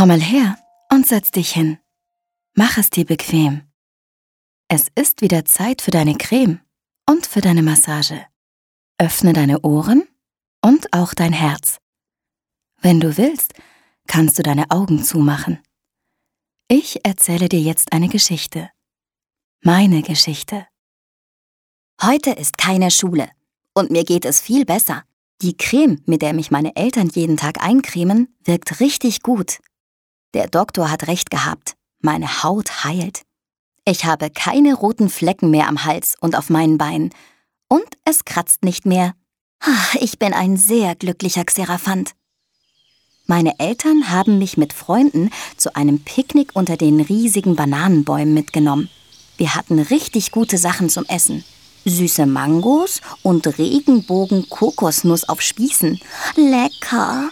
Komm mal her und setz dich hin. Mach es dir bequem. Es ist wieder Zeit für deine Creme und für deine Massage. Öffne deine Ohren und auch dein Herz. Wenn du willst, kannst du deine Augen zumachen. Ich erzähle dir jetzt eine Geschichte. Meine Geschichte. Heute ist keine Schule und mir geht es viel besser. Die Creme, mit der mich meine Eltern jeden Tag eincremen, wirkt richtig gut. Der Doktor hat recht gehabt. Meine Haut heilt. Ich habe keine roten Flecken mehr am Hals und auf meinen Beinen. Und es kratzt nicht mehr. Ich bin ein sehr glücklicher Xeraphant. Meine Eltern haben mich mit Freunden zu einem Picknick unter den riesigen Bananenbäumen mitgenommen. Wir hatten richtig gute Sachen zum Essen. Süße Mangos und Regenbogen-Kokosnuss auf Spießen. Lecker!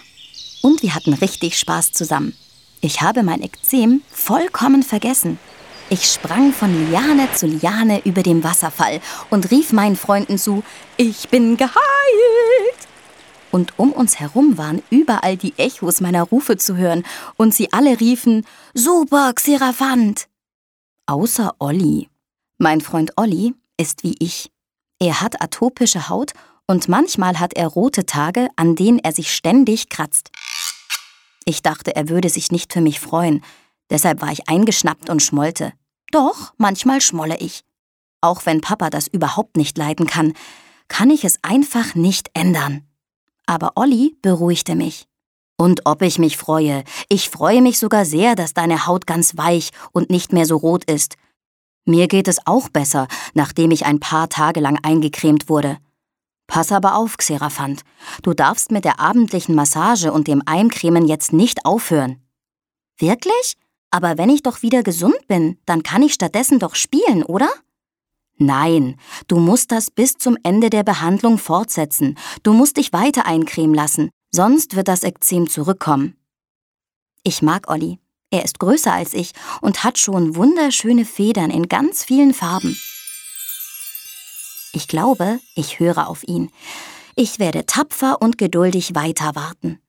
Und wir hatten richtig Spaß zusammen. Ich habe mein Ekzem vollkommen vergessen. Ich sprang von Liane zu Liane über dem Wasserfall und rief meinen Freunden zu, ich bin geheilt. Und um uns herum waren überall die Echos meiner Rufe zu hören und sie alle riefen, super, Xeraphant. Außer Olli. Mein Freund Olli ist wie ich. Er hat atopische Haut und manchmal hat er rote Tage, an denen er sich ständig kratzt. Ich dachte, er würde sich nicht für mich freuen, deshalb war ich eingeschnappt und schmollte. Doch, manchmal schmolle ich. Auch wenn Papa das überhaupt nicht leiden kann, kann ich es einfach nicht ändern. Aber Olli beruhigte mich. Und ob ich mich freue, ich freue mich sogar sehr, dass deine Haut ganz weich und nicht mehr so rot ist. Mir geht es auch besser, nachdem ich ein paar Tage lang eingecremt wurde. Pass aber auf, Xeraphant. Du darfst mit der abendlichen Massage und dem Eincremen jetzt nicht aufhören. Wirklich? Aber wenn ich doch wieder gesund bin, dann kann ich stattdessen doch spielen, oder? Nein, du musst das bis zum Ende der Behandlung fortsetzen. Du musst dich weiter eincremen lassen, sonst wird das Ekzem zurückkommen. Ich mag Olli. Er ist größer als ich und hat schon wunderschöne Federn in ganz vielen Farben. Ich glaube, ich höre auf ihn. Ich werde tapfer und geduldig weiter warten.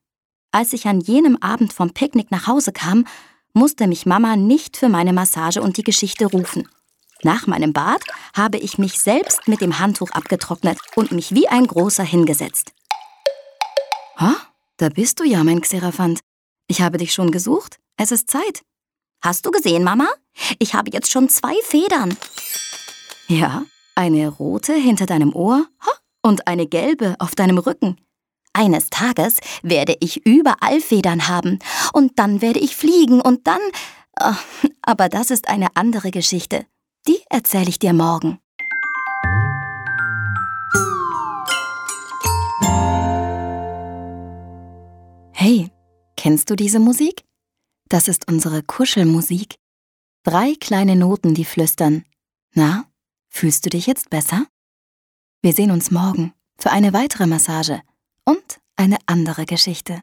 Als ich an jenem Abend vom Picknick nach Hause kam, musste mich Mama nicht für meine Massage und die Geschichte rufen. Nach meinem Bad habe ich mich selbst mit dem Handtuch abgetrocknet und mich wie ein großer hingesetzt. Ha, da bist du ja, mein Xeraphant. Ich habe dich schon gesucht. Es ist Zeit. Hast du gesehen, Mama? Ich habe jetzt schon zwei Federn. Ja, eine rote hinter deinem Ohr und eine gelbe auf deinem Rücken. Eines Tages werde ich überall Federn haben und dann werde ich fliegen und dann... Oh, aber das ist eine andere Geschichte. Die erzähle ich dir morgen. Hey, kennst du diese Musik? Das ist unsere Kuschelmusik. Drei kleine Noten, die flüstern. Na, Fühlst du dich jetzt besser? Wir sehen uns morgen für eine weitere Massage und eine andere Geschichte.